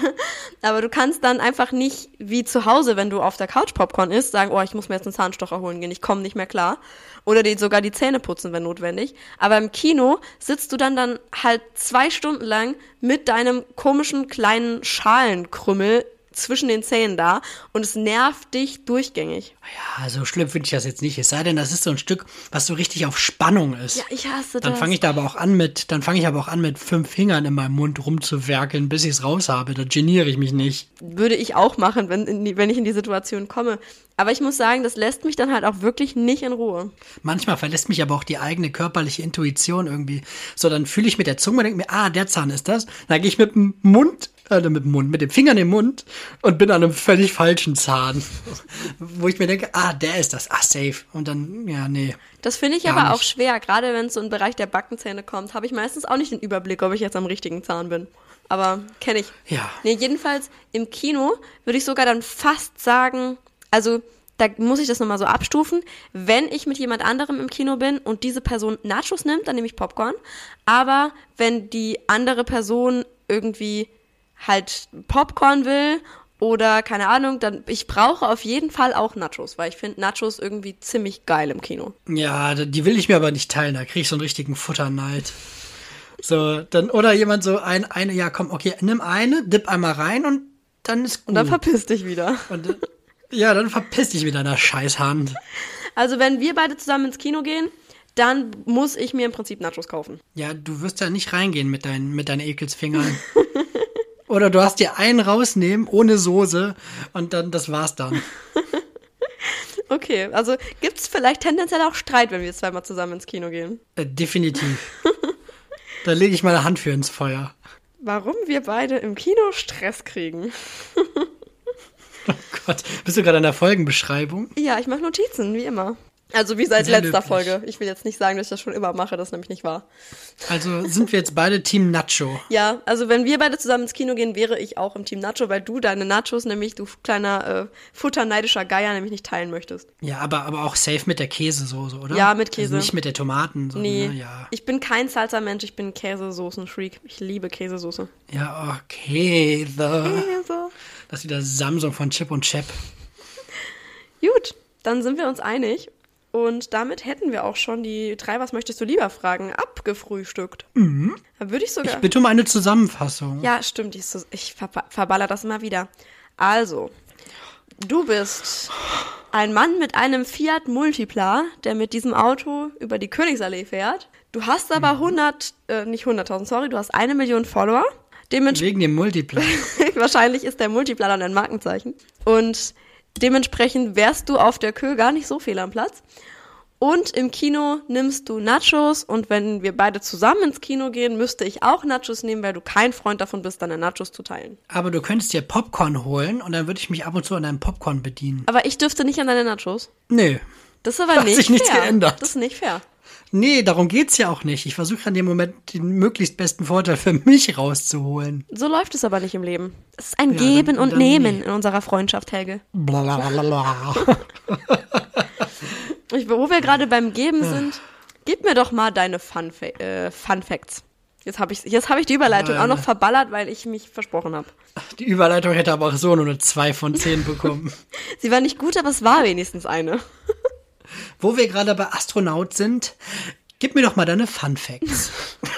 Aber du kannst dann einfach nicht wie zu Hause, wenn du auf der Couch Popcorn isst, sagen, oh, ich muss mir jetzt einen Zahnstocher holen gehen, ich komme nicht mehr klar. Oder dir sogar die Zähne putzen, wenn notwendig. Aber im Kino sitzt du dann dann halt zwei Stunden lang mit deinem komischen kleinen Schalenkrümmel zwischen den Zähnen da und es nervt dich durchgängig. Ja, so schlimm finde ich das jetzt nicht. Es sei denn, das ist so ein Stück, was so richtig auf Spannung ist. Ja, ich hasse Dann das. fange ich da aber auch an mit, dann fange ich aber auch an mit fünf Fingern in meinem Mund rumzuwerkeln, bis ich es raus habe. Da geniere ich mich nicht. würde ich auch machen, wenn, die, wenn ich in die Situation komme. Aber ich muss sagen, das lässt mich dann halt auch wirklich nicht in Ruhe. Manchmal verlässt mich aber auch die eigene körperliche Intuition irgendwie. So, dann fühle ich mit der Zunge und denke mir, ah, der Zahn ist das. Dann gehe ich mit dem Mund, äh, mit dem Mund, mit dem Finger in den Mund und bin an einem völlig falschen Zahn. Wo ich mir denke, ah, der ist das. Ah, safe. Und dann, ja, nee. Das finde ich aber auch nicht. schwer. Gerade wenn es so im Bereich der Backenzähne kommt, habe ich meistens auch nicht den Überblick, ob ich jetzt am richtigen Zahn bin. Aber kenne ich. Ja. Nee, jedenfalls im Kino würde ich sogar dann fast sagen, also da muss ich das nochmal so abstufen. Wenn ich mit jemand anderem im Kino bin und diese Person Nachos nimmt, dann nehme ich Popcorn. Aber wenn die andere Person irgendwie halt Popcorn will oder keine Ahnung, dann ich brauche auf jeden Fall auch Nachos, weil ich finde Nachos irgendwie ziemlich geil im Kino. Ja, die will ich mir aber nicht teilen. Da kriege ich so einen richtigen Futterneid. So, dann, oder jemand so ein, eine, ja, komm, okay, nimm eine, dip einmal rein und dann ist gut. Und dann verpiss dich wieder. Und, ja, dann verpiss dich mit deiner Scheißhand. Also wenn wir beide zusammen ins Kino gehen, dann muss ich mir im Prinzip Nachos kaufen. Ja, du wirst ja nicht reingehen mit deinen, mit deinen Ekelsfingern. Oder du hast dir einen rausnehmen ohne Soße und dann, das war's dann. Okay, also gibt es vielleicht tendenziell auch Streit, wenn wir zweimal zusammen ins Kino gehen. Äh, definitiv. da lege ich meine Hand für ins Feuer. Warum wir beide im Kino Stress kriegen. Oh Gott, bist du gerade an der Folgenbeschreibung? Ja, ich mache Notizen, wie immer. Also wie seit Sehr letzter löblich. Folge. Ich will jetzt nicht sagen, dass ich das schon immer mache, das ist nämlich nicht wahr. Also sind wir jetzt beide Team Nacho. Ja, also wenn wir beide zusammen ins Kino gehen, wäre ich auch im Team Nacho, weil du deine Nachos, nämlich du kleiner äh, futterneidischer Geier, nämlich nicht teilen möchtest. Ja, aber, aber auch safe mit der Käsesoße, oder? Ja, mit Käse. Also nicht mit der Tomaten, sondern Nee, ne, ja. ich bin kein Salsa-Mensch, ich bin Käsesoßen-Freak. Ich liebe Käsesoße. Ja, okay. The, Käse. Das ist wieder Samsung von Chip und Chap. Gut, dann sind wir uns einig. Und damit hätten wir auch schon die drei Was möchtest du lieber Fragen abgefrühstückt. Mhm. Dann würde ich sogar. Ich bitte um eine Zusammenfassung. Ja, stimmt. Ich, so, ich ver verballer das immer wieder. Also, du bist ein Mann mit einem Fiat Multipla, der mit diesem Auto über die Königsallee fährt. Du hast aber 100, äh, nicht 100.000, sorry, du hast eine Million Follower. Wegen dem Multipla. Wahrscheinlich ist der Multipla dann ein Markenzeichen. Und dementsprechend wärst du auf der Kö gar nicht so fehl am Platz. Und im Kino nimmst du Nachos und wenn wir beide zusammen ins Kino gehen, müsste ich auch Nachos nehmen, weil du kein Freund davon bist, deine Nachos zu teilen. Aber du könntest dir Popcorn holen und dann würde ich mich ab und zu an deinem Popcorn bedienen. Aber ich dürfte nicht an deine Nachos. Nö. Das ist aber Hat nicht sich nichts fair. geändert. Das ist nicht fair. Nee, darum geht's ja auch nicht. Ich versuche an dem Moment den möglichst besten Vorteil für mich rauszuholen. So läuft es aber nicht im Leben. Es ist ein Ja, Geben dann- und dann Nehmen nie. in unserer Freundschaft, Helge. Blablabla. Ich, wo wir gerade beim Geben sind, gib mir doch mal deine Fun, äh, Fun Facts. Jetzt habe ich, jetzt hab ich die Überleitung auch noch verballert, weil ich mich versprochen habe. Die Überleitung hätte aber auch so nur eine 2 von 10 bekommen. Sie war nicht gut, aber es war wenigstens eine. Wo wir gerade bei Astronaut sind, gib mir doch mal deine Fun Facts.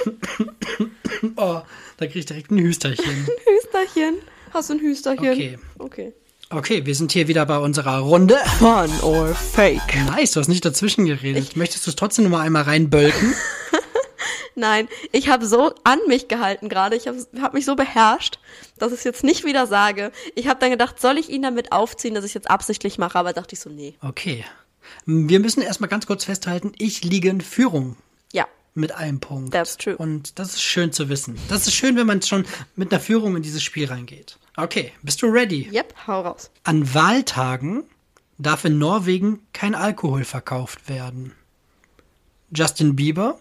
oh, da krieg ich direkt ein Hüsterchen. Hüsterchen. Hast du ein Hüsterchen? Okay. Okay. Okay, wir sind hier wieder bei unserer Runde. Fun or fake? Nice, du hast nicht dazwischen geredet. Möchtest du es trotzdem noch mal einmal reinbölken? Nein, ich habe so an mich gehalten gerade. Ich habe hab mich so beherrscht, dass ich es jetzt nicht wieder sage. Ich habe dann gedacht, soll ich ihn damit aufziehen, dass ich es jetzt absichtlich mache? Aber dachte ich so, nee. Okay. Wir müssen erstmal ganz kurz festhalten, ich liege in Führung Ja, mit einem Punkt. That's true. Und das ist schön zu wissen. Das ist schön, wenn man schon mit einer Führung in dieses Spiel reingeht. Okay, bist du ready? yep, hau raus. An Wahltagen darf in Norwegen kein Alkohol verkauft werden. Justin Bieber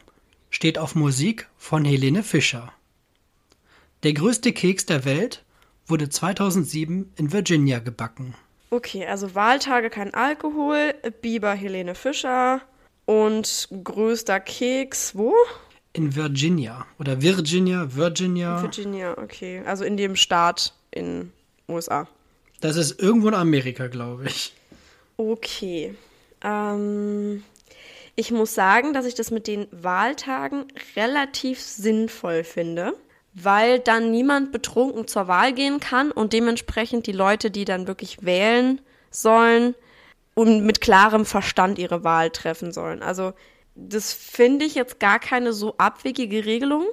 steht auf Musik von Helene Fischer. Der größte Keks der Welt wurde 2007 in Virginia gebacken. Okay, also Wahltage kein Alkohol, Biber Helene Fischer und größter Keks, wo? In Virginia oder Virginia, Virginia. Virginia, okay. Also in dem Staat in USA. Das ist irgendwo in Amerika, glaube ich. Okay. Ähm, ich muss sagen, dass ich das mit den Wahltagen relativ sinnvoll finde, weil dann niemand betrunken zur Wahl gehen kann und dementsprechend die Leute, die dann wirklich wählen sollen, und mit klarem Verstand ihre Wahl treffen sollen. Also das finde ich jetzt gar keine so abwegige Regelung.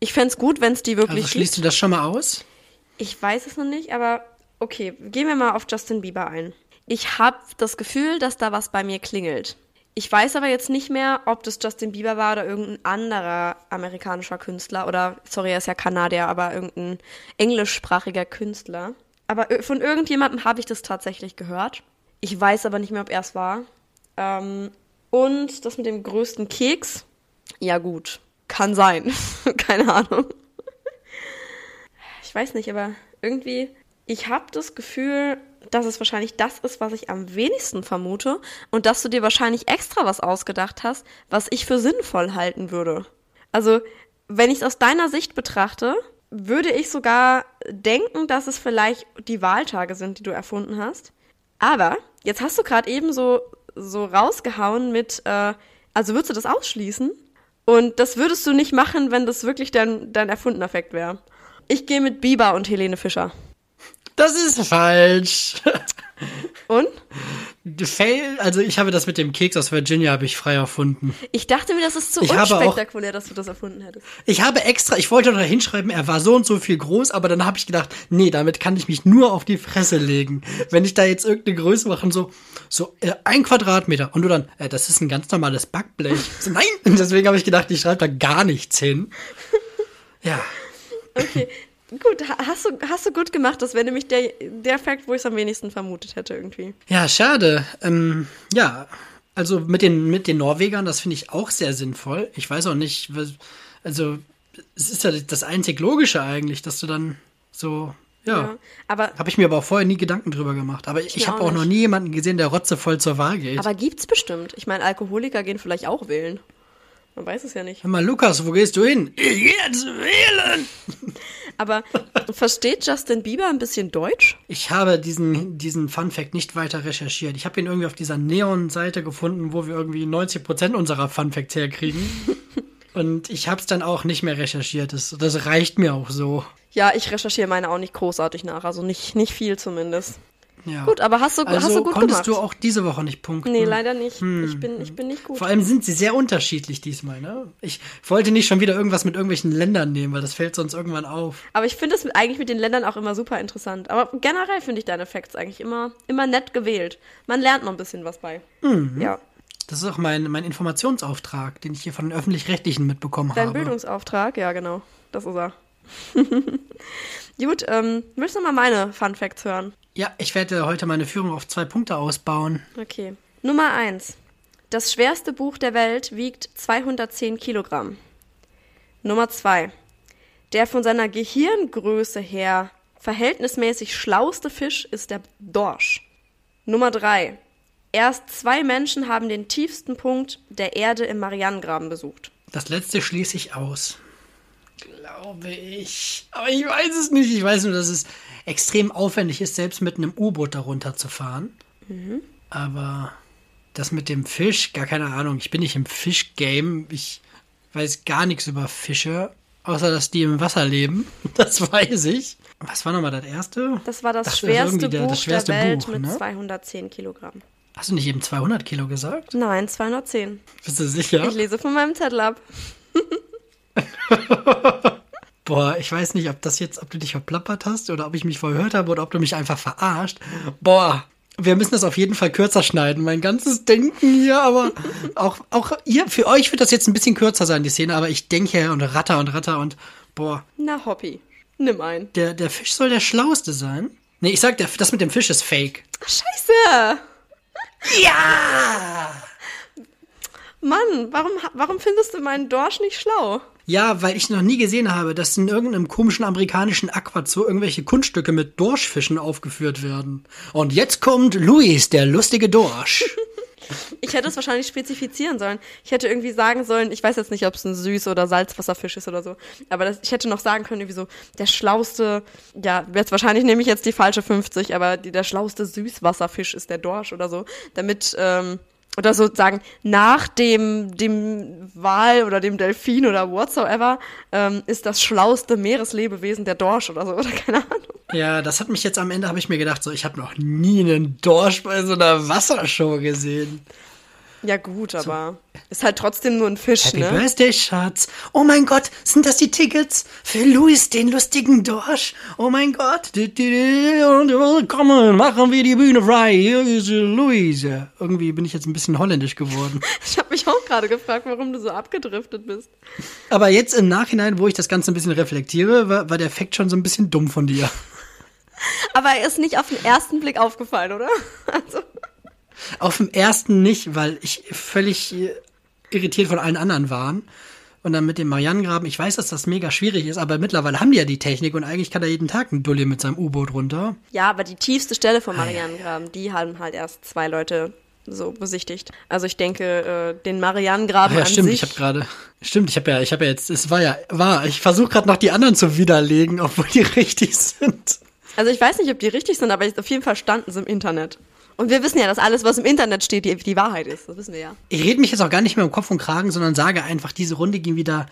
Ich fände es gut, wenn es die wirklich Also schließt du das schon mal aus? ich weiß es noch nicht, aber okay, gehen wir mal auf Justin Bieber ein. Ich habe das Gefühl, dass da was bei mir klingelt. Ich weiß aber jetzt nicht mehr, ob das Justin Bieber war oder irgendein anderer amerikanischer Künstler oder, sorry, er ist ja Kanadier, aber irgendein englischsprachiger Künstler. Aber von irgendjemandem habe ich das tatsächlich gehört. Ich weiß aber nicht mehr, ob er es war. Ähm, und das mit dem größten Keks, ja gut, kann sein. Keine Ahnung. Ich weiß nicht, aber irgendwie, ich habe das Gefühl, dass es wahrscheinlich das ist, was ich am wenigsten vermute und dass du dir wahrscheinlich extra was ausgedacht hast, was ich für sinnvoll halten würde. Also, wenn ich es aus deiner Sicht betrachte, würde ich sogar denken, dass es vielleicht die Wahltage sind, die du erfunden hast. Aber jetzt hast du gerade eben so, so rausgehauen mit, äh, also würdest du das ausschließen? Und das würdest du nicht machen, wenn das wirklich dein, dein erfundener Effekt wäre. Ich gehe mit Bieber und Helene Fischer. Das ist falsch. Und? Fail, also ich habe das mit dem Keks aus Virginia habe ich frei erfunden. Ich dachte mir, das ist zu Ich habe auch- unspektakulär, dass du das erfunden hättest. Ich habe extra, ich wollte da hinschreiben, er war so und so viel groß, aber dann habe ich gedacht, nee, damit kann ich mich nur auf die Fresse legen. Wenn ich da jetzt irgendeine Größe mache, so, so äh, ein Quadratmeter und du dann, äh, das ist ein ganz normales Backblech. So, nein, und deswegen habe ich gedacht, ich schreibe da gar nichts hin. Ja, Okay, gut, ha- hast du, hast du gut gemacht. Das wäre nämlich der, der Fakt, wo ich es am wenigsten vermutet hätte irgendwie. ja, schade. Ähm, ja, also mit den, mit den Norwegern, das finde ich auch sehr sinnvoll. Ich weiß auch nicht, also es ist ja das einzig Logische eigentlich, dass du dann so, ja. Aber, Habe ich mir aber auch vorher nie Gedanken drüber gemacht. Aber ich, mir habe auch auch noch nie jemanden gesehen, der rotzevoll zur Wahl geht. aber gibt's bestimmt. Ich meine, Alkoholiker gehen vielleicht auch wählen. Man weiß es ja nicht. Hör mal, Lukas, wo gehst du hin? Ich geh jetzt wählen. Aber versteht Justin Bieber ein bisschen Deutsch? Ich habe diesen, diesen Fun Fact nicht weiter recherchiert. Ich habe ihn irgendwie auf dieser Neon-Seite gefunden, wo wir irgendwie 90% unserer Fun Facts herkriegen. Und ich habe es dann auch nicht mehr recherchiert. Das, das reicht mir auch so. Ja, ich recherchiere meine auch nicht großartig nach, also nicht, nicht viel zumindest. Ja. Gut, aber hast du, also hast du gut konntest gemacht? du auch diese Woche nicht punkten? nee, leider nicht. Ich, bin, ich bin nicht gut. Vor allem sind sie sehr unterschiedlich diesmal, ne? Ich wollte nicht schon wieder irgendwas mit irgendwelchen Ländern nehmen, weil das fällt sonst irgendwann auf. Aber ich finde es eigentlich mit den Ländern auch immer super interessant. Aber generell finde ich deine Facts eigentlich immer, immer nett gewählt. Man lernt noch ein bisschen was bei. Mhm. Ja. Das ist auch mein, mein Informationsauftrag, den ich hier von den Öffentlich-Rechtlichen mitbekommen Dein habe. Bildungsauftrag, ja genau. Das ist er. Gut, ähm, willst du mal meine Fun Facts hören? Ja, ich werde heute meine Führung auf zwei Punkte ausbauen. Okay. Nummer 1. Das schwerste Buch der Welt wiegt 210 Kilogramm. Nummer 2. Der von seiner Gehirngröße her verhältnismäßig schlauste Fisch ist der Dorsch. Nummer 3. Erst zwei Menschen haben den tiefsten Punkt der Erde im Marianengraben besucht. Das letzte schließe ich aus. Glaube ich. Aber ich weiß es nicht. Ich weiß nur, dass es extrem aufwendig ist, selbst mit einem U-Boot darunter zu fahren. Aber das mit dem Fisch, gar keine Ahnung. Ich bin nicht im Fischgame. Ich weiß gar nichts über Fische, außer dass die im Wasser leben. Das weiß ich. Was war nochmal das erste? Das war das, Das schwerste der- Buch das schwerste der Welt Buch, mit ne? 210 Kilogramm. Hast du nicht eben 200 Kilo gesagt? Nein, 210. Bist du sicher? Ich lese von meinem Zettel ab. Boah, ich weiß nicht, ob das jetzt, ob du dich verplappert hast oder ob ich mich verhört habe oder ob du mich einfach verarscht. Boah, wir müssen das auf jeden Fall kürzer schneiden. Mein ganzes Denken hier, aber auch, auch ihr, für euch wird das jetzt ein bisschen kürzer sein, die Szene, aber ich denke und ratter und ratter und boah, Na, Hobby. Nimm ein. der, der Fisch soll der Schlauste sein. Nee, ich sag, der, das mit dem Fisch ist fake. Scheiße! Ja! Mann, warum, warum findest du meinen Dorsch nicht schlau? Ja, weil ich noch nie gesehen habe, dass in irgendeinem komischen amerikanischen Aquazoo irgendwelche Kunststücke mit Dorschfischen aufgeführt werden. Und jetzt kommt Luis, der lustige Dorsch. Ich hätte es wahrscheinlich spezifizieren sollen. Ich hätte irgendwie sagen sollen, ich weiß jetzt nicht, ob es ein Süß- oder Salzwasserfisch ist oder so, aber das, ich hätte noch sagen können, irgendwie so, der schlauste, ja, jetzt wahrscheinlich nehme ich jetzt die falsche 50, aber die, der schlauste Süßwasserfisch ist der Dorsch oder so, damit, ähm, oder sozusagen nach dem, dem Wal oder dem Delfin oder whatsoever, ähm, ist das schlauste Meereslebewesen der Dorsch oder so, oder keine Ahnung. Ja, das hat mich jetzt am Ende, habe ich mir gedacht, so, ich habe noch nie einen Dorsch bei so einer Wassershow gesehen. Ja gut, aber ist halt trotzdem nur ein Fisch, Happy ne? Birthday, Schatz. Oh mein Gott, sind das die Tickets für Luis, den lustigen Dorsch? Oh mein Gott. Willkommen, machen wir die Bühne frei. Hier ist Luis. Irgendwie bin ich jetzt ein bisschen holländisch geworden. Ich habe mich auch gerade gefragt, warum du so abgedriftet bist. Aber jetzt im Nachhinein, wo ich das Ganze ein bisschen reflektiere, war, war der Fakt schon so ein bisschen dumm von dir. Aber er ist nicht auf den ersten Blick aufgefallen, oder? Also, Auf dem ersten nicht, weil ich völlig äh, irritiert von allen anderen war. Und dann mit dem Marianengraben, ich weiß, dass das mega schwierig ist, aber mittlerweile haben die ja die Technik und eigentlich kann da jeden Tag ein Dulli mit seinem U-Boot runter. ja, aber die tiefste Stelle vom Marianengraben, die haben halt erst zwei Leute so besichtigt. Also ich denke, äh, den Marianengraben ja, an stimmt, ich habe gerade, stimmt, ich habe ja, ich habe ja jetzt, es war ja, war, ich versuche gerade noch die anderen zu widerlegen, obwohl die richtig sind. also ich weiß nicht, ob die richtig sind, aber auf jeden Fall standen sie im Internet. Und wir wissen ja, dass alles, was im Internet steht, die, die Wahrheit ist. Das wissen wir ja. Ich rede mich jetzt auch gar nicht mehr um Kopf und Kragen, sondern sage einfach, diese Runde ging wieder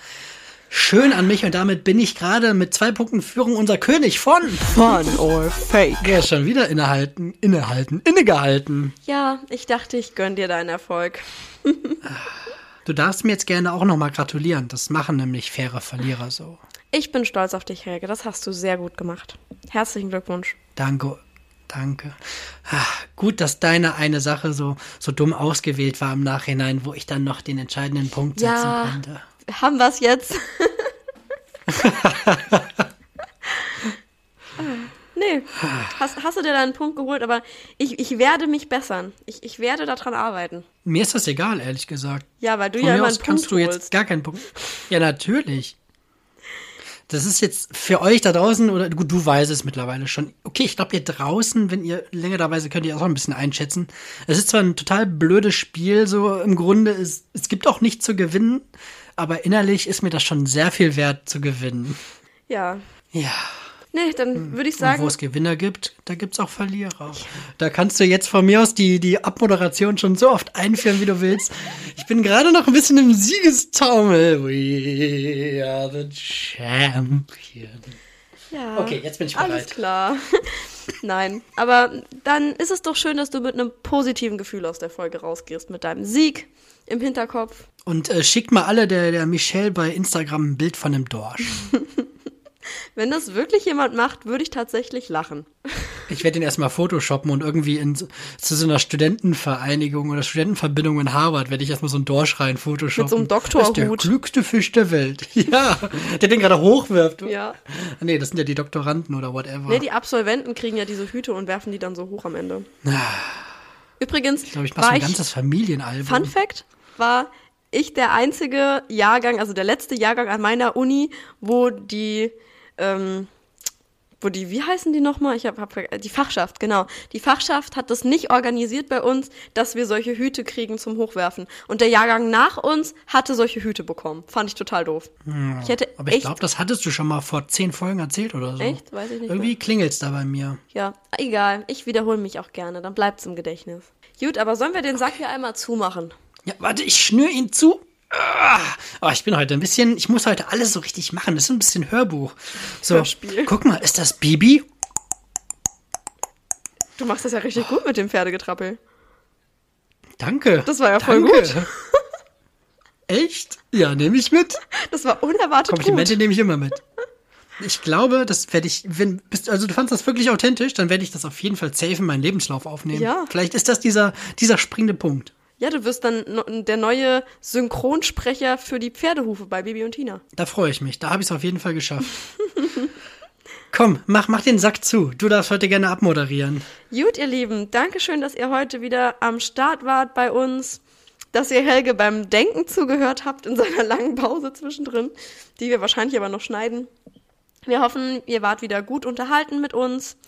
schön an mich und damit bin ich gerade mit zwei Punkten Führung unser König von. Fun or fake? Der ist schon wieder innehalten, innehalten, innegehalten. Ja, ich dachte, ich gönn dir deinen Erfolg. Du darfst mir jetzt gerne auch nochmal gratulieren. Das machen nämlich faire Verlierer so. Ich bin stolz auf dich, Helge. Das hast du sehr gut gemacht. Herzlichen Glückwunsch. Danke, danke. Ah, gut, dass deine eine Sache so, so dumm ausgewählt war im Nachhinein, wo ich dann noch den entscheidenden Punkt setzen Ja. konnte. Haben wir's jetzt? nee. Hast, hast du dir deinen Punkt geholt, aber ich, ich werde mich bessern. Ich, ich werde daran arbeiten. Mir ist das egal, ehrlich gesagt. Ja, weil du Von ja mir immer aus einen kannst Punkt du holst. jetzt gar keinen Punkt. Ja, natürlich. Das ist jetzt für euch da draußen, oder gut, du weißt es mittlerweile schon. Okay, ich glaube, ihr draußen, wenn ihr länger dabei seid, könnt ihr auch ein bisschen einschätzen. Es ist zwar ein total blödes Spiel, so im Grunde, es, es gibt auch nichts zu gewinnen, aber innerlich ist mir das schon sehr viel wert zu gewinnen. Ja. Ja. Nee, dann würde ich sagen. Und wo es Gewinner gibt, da gibt's auch Verlierer. Da kannst du jetzt von mir aus die, die Abmoderation schon so oft einführen, wie du willst. Ich bin gerade noch ein bisschen im Siegestaumel. We are the champion. Ja. Okay, jetzt bin ich bereit. Alles klar. Nein, aber dann ist es doch schön, dass du mit einem positiven Gefühl aus der Folge rausgehst, mit deinem Sieg im Hinterkopf. Und äh, schickt mal alle der, der Michelle bei Instagram ein Bild von einem Dorsch. Wenn das wirklich jemand macht, würde ich tatsächlich lachen. Ich werde ihn erstmal photoshoppen und irgendwie in, zu so einer Studentenvereinigung oder Studentenverbindung in Harvard werde ich erstmal so einen Dorsch rein photoshoppen. Mit so einem Das ist der Doktorhut. klügste Fisch der Welt. Ja, der den gerade hochwirft. Ja. Ah, Nee, das sind ja die Doktoranden oder whatever. Nee, die Absolventen kriegen ja diese Hüte und werfen die dann so hoch am Ende. Übrigens, ich glaube, ich mache so ein ganzes Familienalbum. Fun Fact, war ich der einzige Jahrgang, also der letzte Jahrgang an meiner Uni, wo die, ähm, wo die, wie heißen die nochmal? Ich habe hab, die Fachschaft, genau. Die Fachschaft hat das nicht organisiert bei uns, dass wir solche Hüte kriegen zum Hochwerfen. Und der Jahrgang nach uns hatte solche Hüte bekommen. Fand ich total doof. Ich hätte Aber ich glaube, das hattest du schon mal vor zehn Folgen erzählt oder so. Echt? Weiß ich nicht Irgendwie klingelt's da bei mir. ja, egal. Ich wiederhole mich auch gerne, dann bleibt's im Gedächtnis. Gut, aber sollen wir den Sack hier einmal zumachen? Ja, warte, ich schnür ihn zu. Oh, ich bin heute ein bisschen, ich muss heute alles so richtig machen. Das ist ein bisschen Hörbuch. So, Hörspiel. guck mal, ist das Bibi? Du machst das ja richtig gut mit dem Pferdegetrappel. Danke. Das war ja voll Danke. gut. Echt? Ja, nehme ich mit. Das war unerwartet Komplimente gut. nehme ich immer mit. Ich glaube, das werde ich, wenn, also du fandst das wirklich authentisch, dann werde ich das auf jeden Fall safe in meinen Lebenslauf aufnehmen. Ja. Vielleicht ist das dieser, dieser springende Punkt. Ja, du wirst dann der neue Synchronsprecher für die Pferdehufe bei Bibi und Tina. Da freue ich mich. Da habe ich es auf jeden Fall geschafft. Komm, mach, mach den Sack zu. Du darfst heute gerne abmoderieren. Gut, ihr Lieben, Dankeschön, dass ihr heute wieder am Start wart bei uns, dass ihr Helge beim Denken zugehört habt in seiner langen Pause zwischendrin, die wir wahrscheinlich aber noch schneiden. Wir hoffen, ihr wart wieder gut unterhalten mit uns.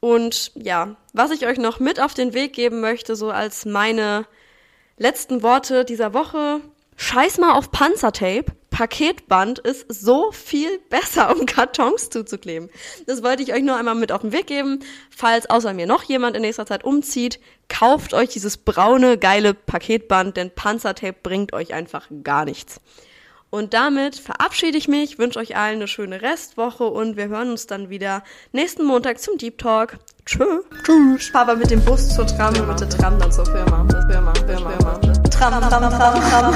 Und ja, was ich euch noch mit auf den Weg geben möchte, so als meine letzten Worte dieser Woche. Scheiß mal auf Panzertape. Paketband ist so viel besser, um Kartons zuzukleben. Das wollte ich euch nur einmal mit auf den Weg geben. Falls außer mir noch jemand in nächster Zeit umzieht, kauft euch dieses braune, geile Paketband, denn Panzertape bringt euch einfach gar nichts. Und damit verabschiede ich mich, wünsche euch allen eine schöne Restwoche und wir hören uns dann wieder nächsten Montag zum Deep Talk. Tschö. Tschüss. Aber mit dem Bus zur Tram und mit der Tram dann zur Firma. Firma, Firma, Firma. Tram, Tram, Tram, Tram.